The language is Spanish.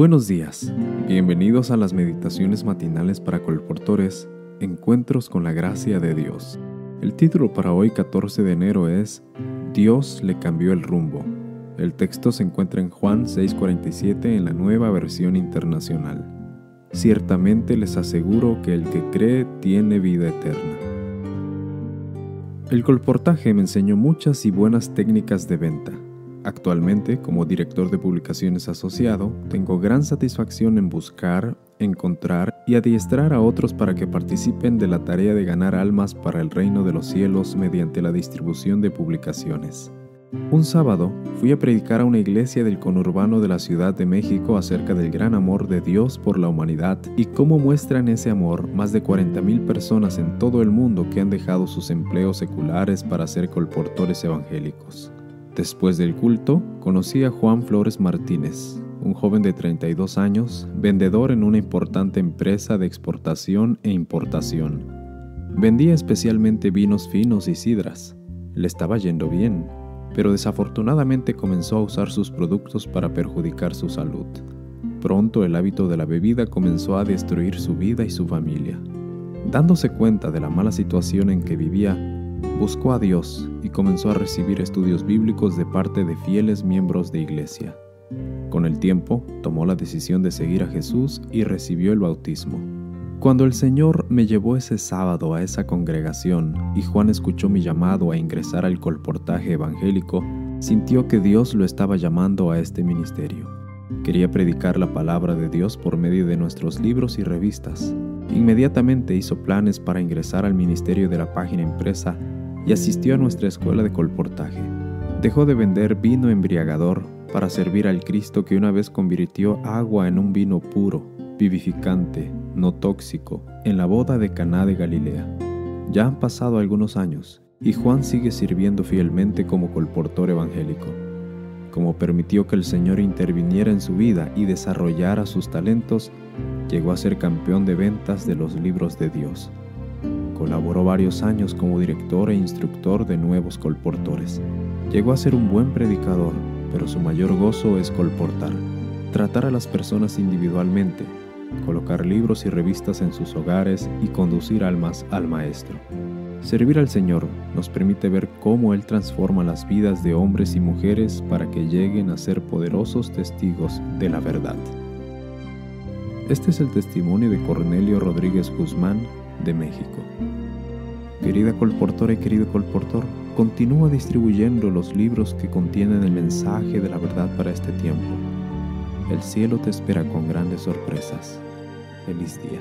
Buenos días, bienvenidos a las meditaciones matinales para colportores, Encuentros con la Gracia de Dios. El título para hoy 14 de enero es Dios le cambió el rumbo. El texto se encuentra en Juan 6:47 en la nueva versión internacional. Ciertamente les aseguro que el que cree tiene vida eterna. El colportaje me enseñó muchas y buenas técnicas de venta. Actualmente, como director de publicaciones asociado, tengo gran satisfacción en buscar, encontrar y adiestrar a otros para que participen de la tarea de ganar almas para el reino de los cielos mediante la distribución de publicaciones. Un sábado fui a predicar a una iglesia del conurbano de la Ciudad de México acerca del gran amor de Dios por la humanidad y cómo muestran ese amor más de 40.000 personas en todo el mundo que han dejado sus empleos seculares para ser colportores evangélicos. Después del culto, conocí a Juan Flores Martínez, un joven de 32 años, vendedor en una importante empresa de exportación e importación. Vendía especialmente vinos finos y sidras. Le estaba yendo bien, pero desafortunadamente comenzó a usar sus productos para perjudicar su salud. Pronto el hábito de la bebida comenzó a destruir su vida y su familia. Dándose cuenta de la mala situación en que vivía, buscó a Dios y comenzó a recibir estudios bíblicos de parte de fieles miembros de iglesia. Con el tiempo, tomó la decisión de seguir a Jesús y recibió el bautismo. Cuando el Señor me llevó ese sábado a esa congregación y Juan escuchó mi llamado a ingresar al colportaje evangélico, sintió que Dios lo estaba llamando a este ministerio. Quería predicar la palabra de Dios por medio de nuestros libros y revistas. Inmediatamente hizo planes para ingresar al ministerio de la página impresa y asistió a nuestra escuela de colportaje. Dejó de vender vino embriagador para servir al Cristo que una vez convirtió agua en un vino puro, vivificante, no tóxico, en la boda de Caná de Galilea. Ya han pasado algunos años y Juan sigue sirviendo fielmente como colportor evangélico. Como permitió que el Señor interviniera en su vida y desarrollara sus talentos, llegó a ser campeón de ventas de los libros de Dios. Colaboró varios años como director e instructor de nuevos colportores. Llegó a ser un buen predicador, pero su mayor gozo es colportar, tratar a las personas individualmente, colocar libros y revistas en sus hogares y conducir almas al Maestro. Servir al Señor nos permite ver cómo Él transforma las vidas de hombres y mujeres para que lleguen a ser poderosos testigos de la verdad. Este es el testimonio de Cornelio Rodríguez Guzmán de México. Querida colportora y querido colportor, continúa distribuyendo los libros que contienen el mensaje de la verdad para este tiempo el cielo te espera con grandes sorpresas. Feliz día.